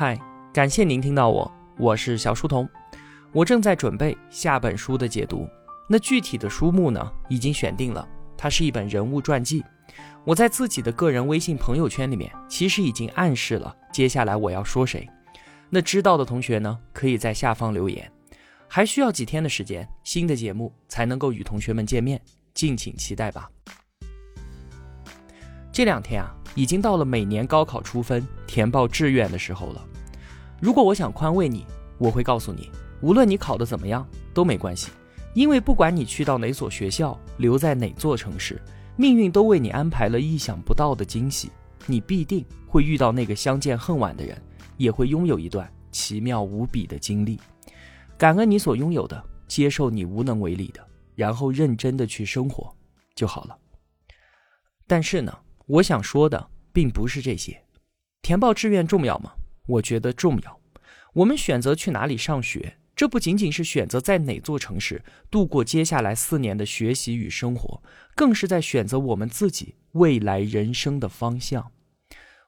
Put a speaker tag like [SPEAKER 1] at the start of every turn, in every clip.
[SPEAKER 1] 嗨，感谢您听到我，我是小书童。我正在准备下本书的解读，那具体的书目呢，已经选定了，它是一本人物传记。我在自己的个人微信朋友圈里面，其实已经暗示了接下来我要说谁。那知道的同学呢，可以在下方留言。还需要几天的时间，新的节目才能够与同学们见面，敬请期待吧。这两天啊，已经到了每年高考出分、填报志愿的时候了。如果我想宽慰你，我会告诉你，无论你考得怎么样都没关系，因为不管你去到哪所学校，留在哪座城市，命运都为你安排了意想不到的惊喜。你必定会遇到那个相见恨晚的人，也会拥有一段奇妙无比的经历。感恩你所拥有的，接受你无能为力的，然后认真的去生活就好了。但是呢？我想说的并不是这些，填报志愿重要吗？我觉得重要。我们选择去哪里上学，这不仅仅是选择在哪座城市度过接下来四年的学习与生活，更是在选择我们自己未来人生的方向。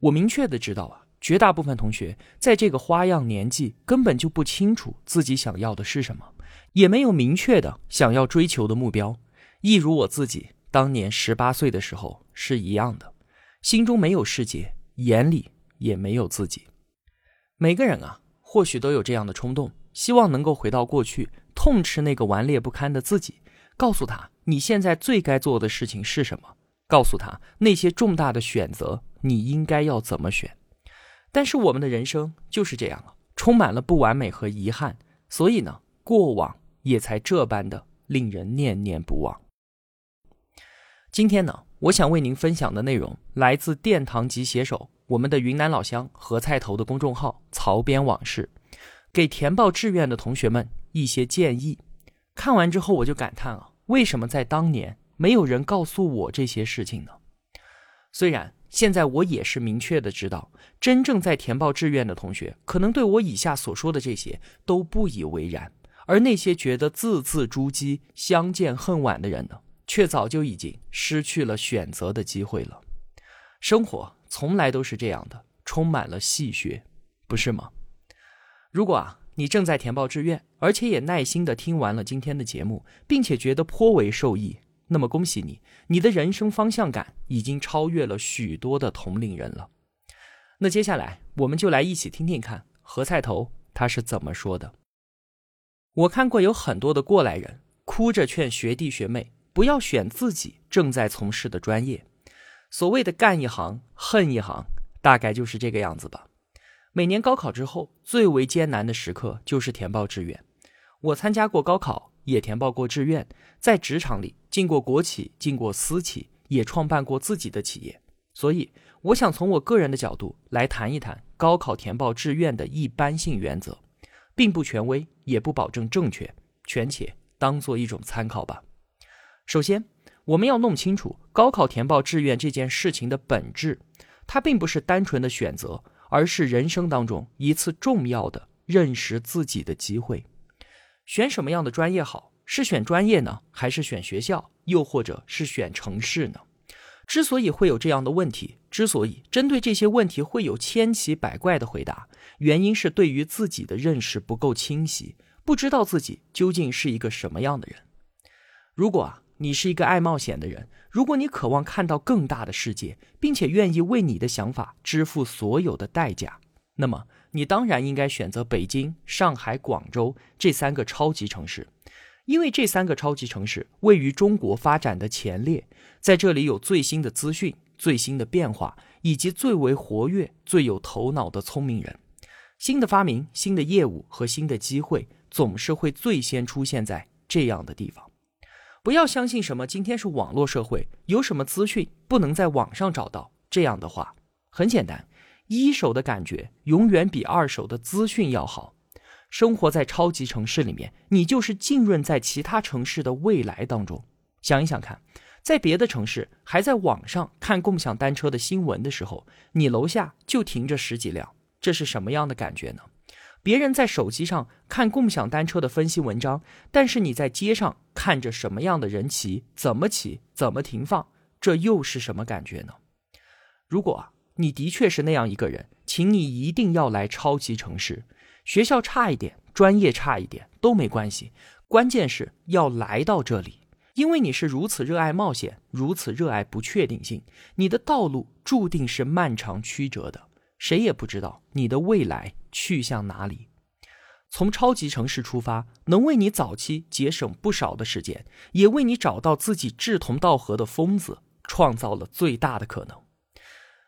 [SPEAKER 1] 我明确的知道啊，绝大部分同学在这个花样年纪根本就不清楚自己想要的是什么，也没有明确的想要追求的目标，一如我自己。当年十八岁的时候是一样的，心中没有世界，眼里也没有自己。每个人啊，或许都有这样的冲动，希望能够回到过去，痛斥那个顽劣不堪的自己，告诉他你现在最该做的事情是什么，告诉他那些重大的选择你应该要怎么选。但是我们的人生就是这样了，充满了不完美和遗憾，所以呢，过往也才这般的令人念念不忘。今天呢，我想为您分享的内容来自殿堂级写手我们的云南老乡何菜头的公众号“曹编往事”，给填报志愿的同学们一些建议。看完之后，我就感叹啊，为什么在当年没有人告诉我这些事情呢？虽然现在我也是明确的知道，真正在填报志愿的同学，可能对我以下所说的这些都不以为然，而那些觉得字字珠玑、相见恨晚的人呢？却早就已经失去了选择的机会了。生活从来都是这样的，充满了戏谑，不是吗？如果啊，你正在填报志愿，而且也耐心的听完了今天的节目，并且觉得颇为受益，那么恭喜你，你的人生方向感已经超越了许多的同龄人了。那接下来，我们就来一起听听看何菜头他是怎么说的。我看过有很多的过来人哭着劝学弟学妹。不要选自己正在从事的专业，所谓的干一行恨一行，大概就是这个样子吧。每年高考之后，最为艰难的时刻就是填报志愿。我参加过高考，也填报过志愿，在职场里进过国企，进过私企，也创办过自己的企业。所以，我想从我个人的角度来谈一谈高考填报志愿的一般性原则，并不权威，也不保证正确，权且当做一种参考吧。首先，我们要弄清楚高考填报志愿这件事情的本质，它并不是单纯的选择，而是人生当中一次重要的认识自己的机会。选什么样的专业好？是选专业呢，还是选学校，又或者是选城市呢？之所以会有这样的问题，之所以针对这些问题会有千奇百怪的回答，原因是对于自己的认识不够清晰，不知道自己究竟是一个什么样的人。如果啊。你是一个爱冒险的人，如果你渴望看到更大的世界，并且愿意为你的想法支付所有的代价，那么你当然应该选择北京、上海、广州这三个超级城市，因为这三个超级城市位于中国发展的前列，在这里有最新的资讯、最新的变化，以及最为活跃、最有头脑的聪明人。新的发明、新的业务和新的机会，总是会最先出现在这样的地方。不要相信什么今天是网络社会，有什么资讯不能在网上找到这样的话。很简单，一手的感觉永远比二手的资讯要好。生活在超级城市里面，你就是浸润在其他城市的未来当中。想一想看，在别的城市还在网上看共享单车的新闻的时候，你楼下就停着十几辆，这是什么样的感觉呢？别人在手机上看共享单车的分析文章，但是你在街上看着什么样的人骑，怎么骑，怎么停放，这又是什么感觉呢？如果你的确是那样一个人，请你一定要来超级城市。学校差一点，专业差一点都没关系，关键是要来到这里，因为你是如此热爱冒险，如此热爱不确定性，你的道路注定是漫长曲折的，谁也不知道你的未来去向哪里。从超级城市出发，能为你早期节省不少的时间，也为你找到自己志同道合的疯子创造了最大的可能。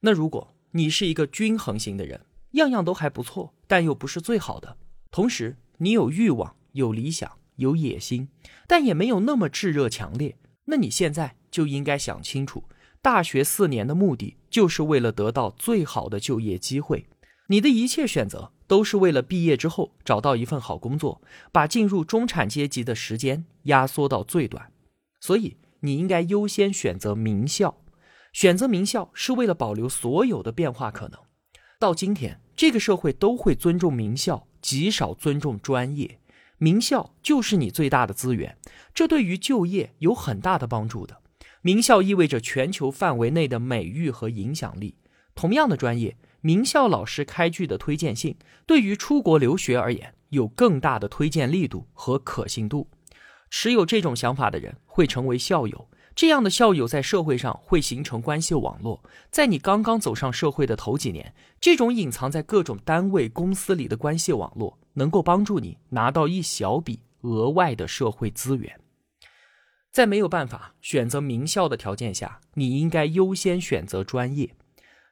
[SPEAKER 1] 那如果你是一个均衡型的人，样样都还不错，但又不是最好的，同时你有欲望、有理想、有野心，但也没有那么炙热强烈，那你现在就应该想清楚，大学四年的目的就是为了得到最好的就业机会，你的一切选择。都是为了毕业之后找到一份好工作，把进入中产阶级的时间压缩到最短。所以你应该优先选择名校。选择名校是为了保留所有的变化可能。到今天，这个社会都会尊重名校，极少尊重专业。名校就是你最大的资源，这对于就业有很大的帮助的。名校意味着全球范围内的美誉和影响力。同样的专业。名校老师开具的推荐信，对于出国留学而言，有更大的推荐力度和可信度。持有这种想法的人会成为校友，这样的校友在社会上会形成关系网络。在你刚刚走上社会的头几年，这种隐藏在各种单位、公司里的关系网络，能够帮助你拿到一小笔额外的社会资源。在没有办法选择名校的条件下，你应该优先选择专业。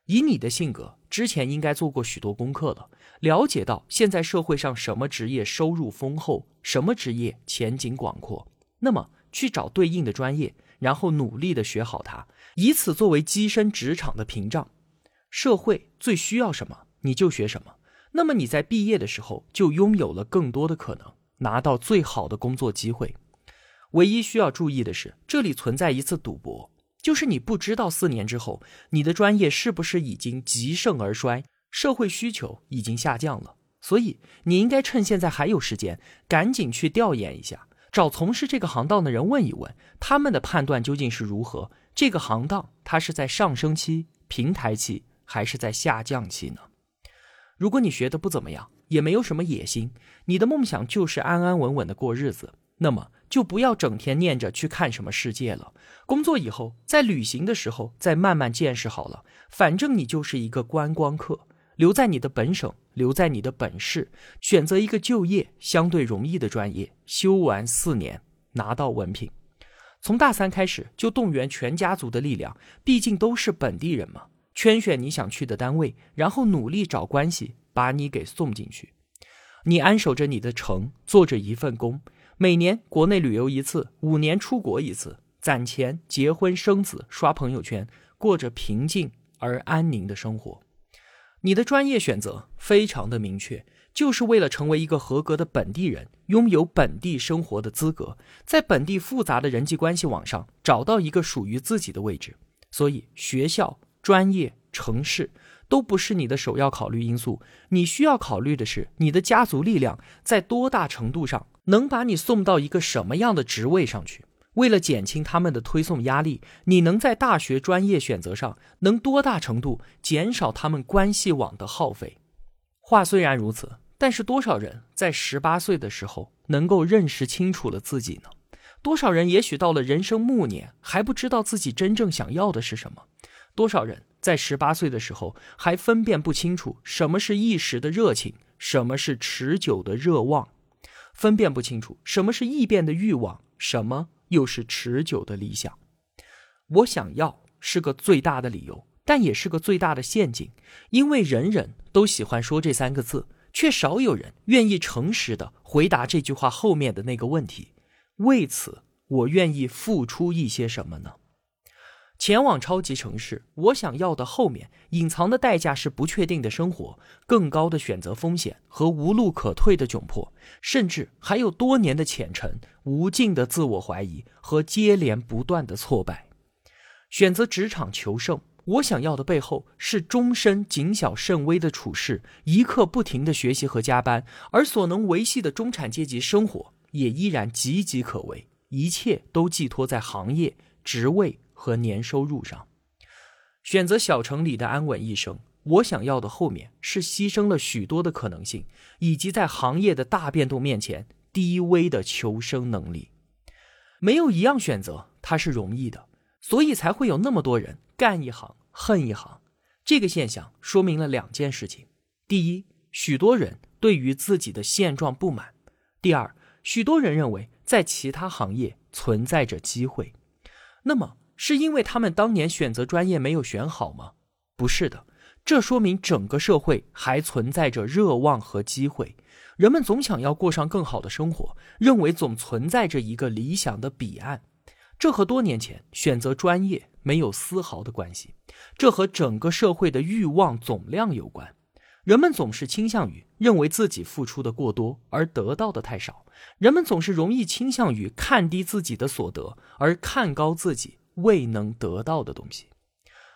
[SPEAKER 1] 以你的性格，之前应该做过许多功课了，了解到现在社会上什么职业收入丰厚，什么职业前景广阔，那么去找对应的专业，然后努力的学好它，以此作为跻身职场的屏障。社会最需要什么，你就学什么。那么你在毕业的时候就拥有了更多的可能，拿到最好的工作机会。唯一需要注意的是，这里存在一次赌博。就是你不知道四年之后你的专业是不是已经极盛而衰，社会需求已经下降了，所以你应该趁现在还有时间，赶紧去调研一下，找从事这个行当的人问一问，他们的判断究竟是如何？这个行当它是在上升期、平台期，还是在下降期呢？如果你学的不怎么样，也没有什么野心，你的梦想就是安安稳稳的过日子，那么。就不要整天念着去看什么世界了。工作以后，在旅行的时候再慢慢见识好了。反正你就是一个观光客，留在你的本省，留在你的本市，选择一个就业相对容易的专业，修完四年拿到文凭。从大三开始就动员全家族的力量，毕竟都是本地人嘛。圈选你想去的单位，然后努力找关系把你给送进去。你安守着你的城，做着一份工。每年国内旅游一次，五年出国一次，攒钱结婚生子，刷朋友圈，过着平静而安宁的生活。你的专业选择非常的明确，就是为了成为一个合格的本地人，拥有本地生活的资格，在本地复杂的人际关系网上找到一个属于自己的位置。所以，学校、专业、城市都不是你的首要考虑因素，你需要考虑的是你的家族力量在多大程度上。能把你送到一个什么样的职位上去？为了减轻他们的推送压力，你能在大学专业选择上能多大程度减少他们关系网的耗费？话虽然如此，但是多少人在十八岁的时候能够认识清楚了自己呢？多少人也许到了人生暮年还不知道自己真正想要的是什么？多少人在十八岁的时候还分辨不清楚什么是一时的热情，什么是持久的热望？分辨不清楚什么是易变的欲望，什么又是持久的理想。我想要是个最大的理由，但也是个最大的陷阱，因为人人都喜欢说这三个字，却少有人愿意诚实的回答这句话后面的那个问题。为此，我愿意付出一些什么呢？前往超级城市，我想要的后面隐藏的代价是不确定的生活、更高的选择风险和无路可退的窘迫，甚至还有多年的浅沉、无尽的自我怀疑和接连不断的挫败。选择职场求胜，我想要的背后是终身谨小慎微的处事，一刻不停的学习和加班，而所能维系的中产阶级生活也依然岌岌可危，一切都寄托在行业职位。和年收入上，选择小城里的安稳一生，我想要的后面是牺牲了许多的可能性，以及在行业的大变动面前低微的求生能力。没有一样选择它是容易的，所以才会有那么多人干一行恨一行。这个现象说明了两件事情：第一，许多人对于自己的现状不满；第二，许多人认为在其他行业存在着机会。那么，是因为他们当年选择专业没有选好吗？不是的，这说明整个社会还存在着热望和机会。人们总想要过上更好的生活，认为总存在着一个理想的彼岸。这和多年前选择专业没有丝毫的关系，这和整个社会的欲望总量有关。人们总是倾向于认为自己付出的过多而得到的太少，人们总是容易倾向于看低自己的所得而看高自己未能得到的东西。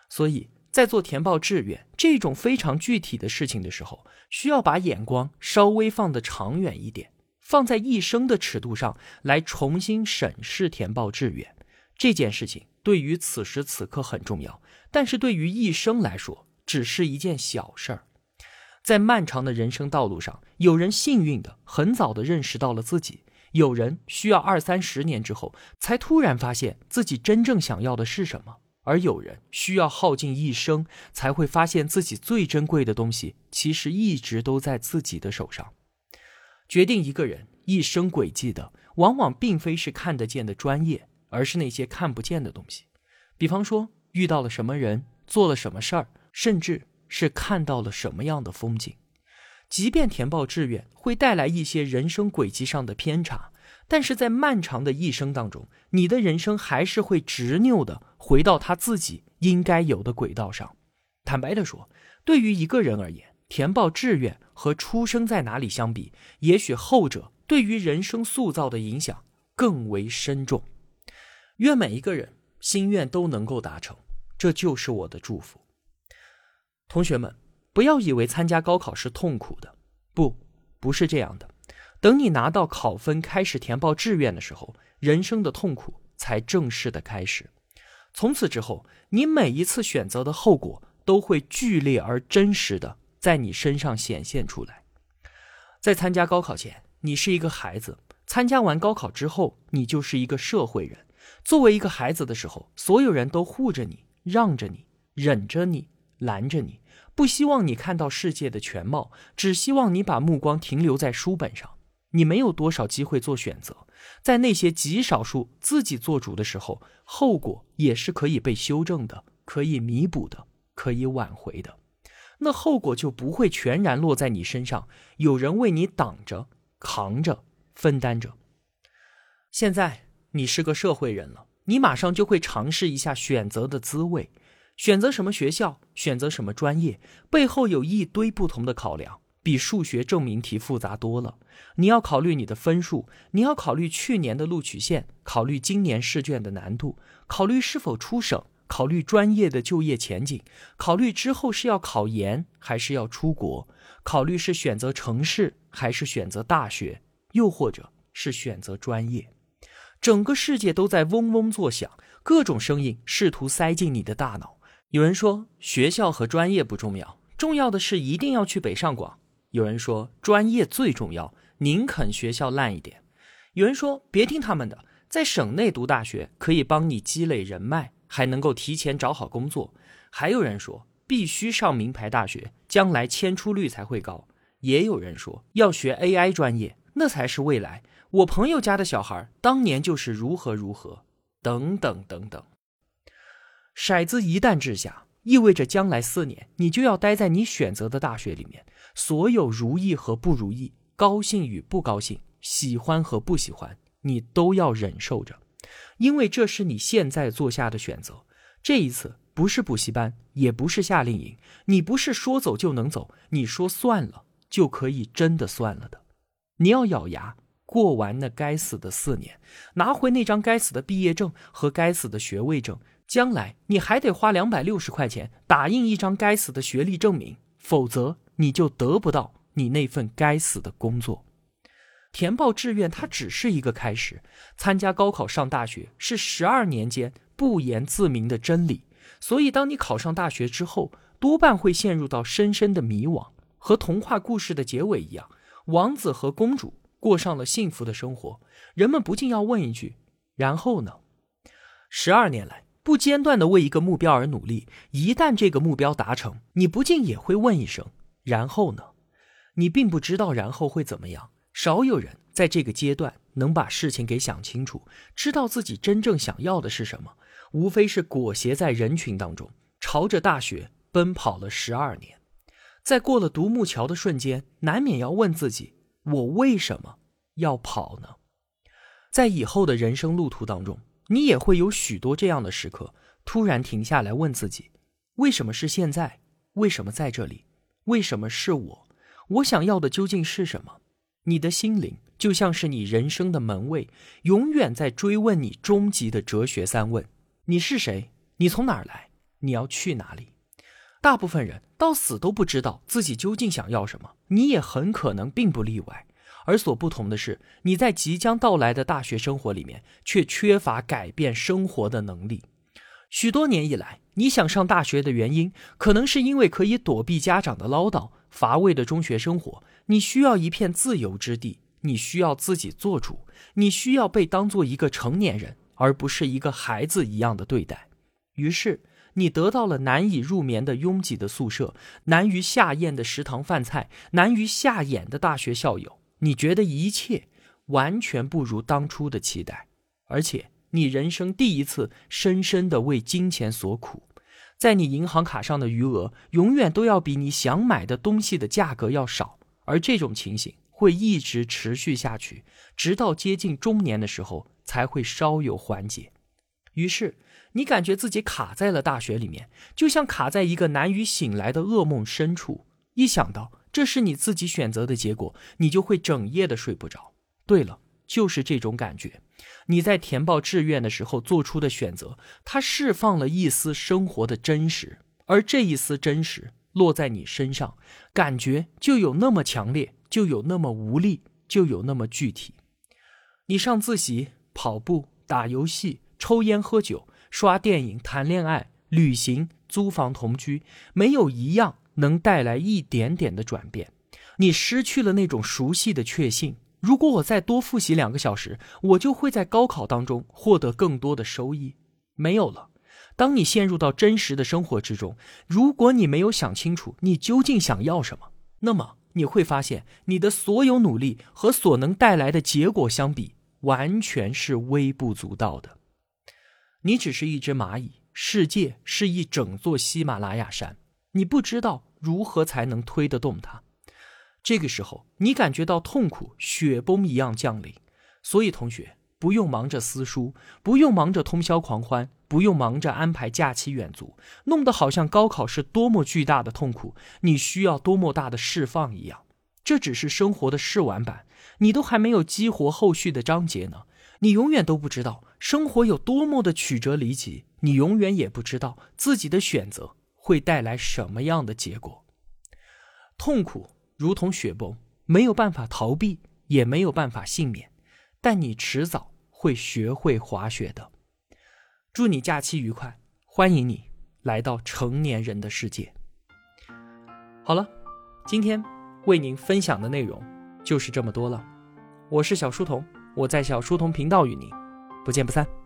[SPEAKER 1] 所以在做填报志愿这种非常具体的事情的时候，需要把眼光稍微放得长远一点。放在一生的尺度上来重新审视填报志愿这件事情，对于此时此刻很重要，但是对于一生来说，只是一件小事儿。在漫长的人生道路上，有人幸运的很早的认识到了自己，有人需要二三十年之后才突然发现自己真正想要的是什么，而有人需要耗尽一生才会发现自己最珍贵的东西其实一直都在自己的手上。决定一个人一生轨迹的，往往并非是看得见的专业，而是那些看不见的东西。比方说，遇到了什么人，做了什么事儿，甚至是看到了什么样的风景。即便填报志愿会带来一些人生轨迹上的偏差，但是在漫长的一生当中，你的人生还是会执拗的回到他自己应该有的轨道上。坦白的说，对于一个人而言，填报志愿和出生在哪里相比，也许后者对于人生塑造的影响更为深重。愿每一个人心愿都能够达成，这就是我的祝福。同学们，不要以为参加高考是痛苦的，不，不是这样的。等你拿到考分，开始填报志愿的时候，人生的痛苦才正式的开始。从此之后，你每一次选择的后果都会剧烈而真实的。在你身上显现出来。在参加高考前，你是一个孩子；参加完高考之后，你就是一个社会人。作为一个孩子的时候，所有人都护着你、让着你、忍着你、拦着你，不希望你看到世界的全貌，只希望你把目光停留在书本上。你没有多少机会做选择，在那些极少数自己做主的时候，后果也是可以被修正的、可以弥补的、可以挽回的。那后果就不会全然落在你身上，有人为你挡着、扛着、分担着。现在你是个社会人了，你马上就会尝试一下选择的滋味。选择什么学校，选择什么专业，背后有一堆不同的考量，比数学证明题复杂多了。你要考虑你的分数，你要考虑去年的录取线，考虑今年试卷的难度，考虑是否出省。考虑专业的就业前景，考虑之后是要考研还是要出国，考虑是选择城市还是选择大学，又或者是选择专业。整个世界都在嗡嗡作响，各种声音试图塞进你的大脑。有人说学校和专业不重要，重要的是一定要去北上广。有人说专业最重要，宁肯学校烂一点。有人说别听他们的，在省内读大学可以帮你积累人脉。还能够提前找好工作，还有人说必须上名牌大学，将来迁出率才会高。也有人说要学 AI 专业，那才是未来。我朋友家的小孩当年就是如何如何，等等等等。骰子一旦掷下，意味着将来四年你就要待在你选择的大学里面，所有如意和不如意，高兴与不高兴，喜欢和不喜欢，你都要忍受着。因为这是你现在做下的选择，这一次不是补习班，也不是夏令营，你不是说走就能走，你说算了就可以真的算了的。你要咬牙过完那该死的四年，拿回那张该死的毕业证和该死的学位证，将来你还得花两百六十块钱打印一张该死的学历证明，否则你就得不到你那份该死的工作。填报志愿，它只是一个开始。参加高考上大学是十二年间不言自明的真理。所以当你考上大学之后，多半会陷入到深深的迷惘，和童话故事的结尾一样，王子和公主过上了幸福的生活。人们不禁要问一句：然后呢？十二年来不间断的为一个目标而努力，一旦这个目标达成，你不禁也会问一声：然后呢？你并不知道然后会怎么样。少有人在这个阶段能把事情给想清楚，知道自己真正想要的是什么。无非是裹挟在人群当中，朝着大学奔跑了十二年，在过了独木桥的瞬间，难免要问自己：我为什么要跑呢？在以后的人生路途当中，你也会有许多这样的时刻，突然停下来问自己：为什么是现在？为什么在这里？为什么是我？我想要的究竟是什么？你的心灵就像是你人生的门卫，永远在追问你终极的哲学三问：你是谁？你从哪儿来？你要去哪里？大部分人到死都不知道自己究竟想要什么，你也很可能并不例外。而所不同的是，你在即将到来的大学生活里面，却缺乏改变生活的能力。许多年以来，你想上大学的原因，可能是因为可以躲避家长的唠叨。乏味的中学生活，你需要一片自由之地，你需要自己做主，你需要被当做一个成年人，而不是一个孩子一样的对待。于是，你得到了难以入眠的拥挤的宿舍，难于下咽的食堂饭菜，难于下眼的大学校友。你觉得一切完全不如当初的期待，而且你人生第一次深深的为金钱所苦。在你银行卡上的余额永远都要比你想买的东西的价格要少，而这种情形会一直持续下去，直到接近中年的时候才会稍有缓解。于是你感觉自己卡在了大学里面，就像卡在一个难于醒来的噩梦深处。一想到这是你自己选择的结果，你就会整夜的睡不着。对了。就是这种感觉，你在填报志愿的时候做出的选择，它释放了一丝生活的真实，而这一丝真实落在你身上，感觉就有那么强烈，就有那么无力，就有那么具体。你上自习、跑步、打游戏、抽烟、喝酒、刷电影、谈恋爱、旅行、租房同居，没有一样能带来一点点的转变。你失去了那种熟悉的确信。如果我再多复习两个小时，我就会在高考当中获得更多的收益。没有了。当你陷入到真实的生活之中，如果你没有想清楚你究竟想要什么，那么你会发现你的所有努力和所能带来的结果相比，完全是微不足道的。你只是一只蚂蚁，世界是一整座喜马拉雅山，你不知道如何才能推得动它。这个时候，你感觉到痛苦雪崩一样降临，所以同学不用忙着撕书，不用忙着通宵狂欢，不用忙着安排假期远足，弄得好像高考是多么巨大的痛苦，你需要多么大的释放一样。这只是生活的试玩版，你都还没有激活后续的章节呢。你永远都不知道生活有多么的曲折离奇，你永远也不知道自己的选择会带来什么样的结果，痛苦。如同雪崩，没有办法逃避，也没有办法幸免，但你迟早会学会滑雪的。祝你假期愉快，欢迎你来到成年人的世界。好了，今天为您分享的内容就是这么多了。我是小书童，我在小书童频道与您不见不散。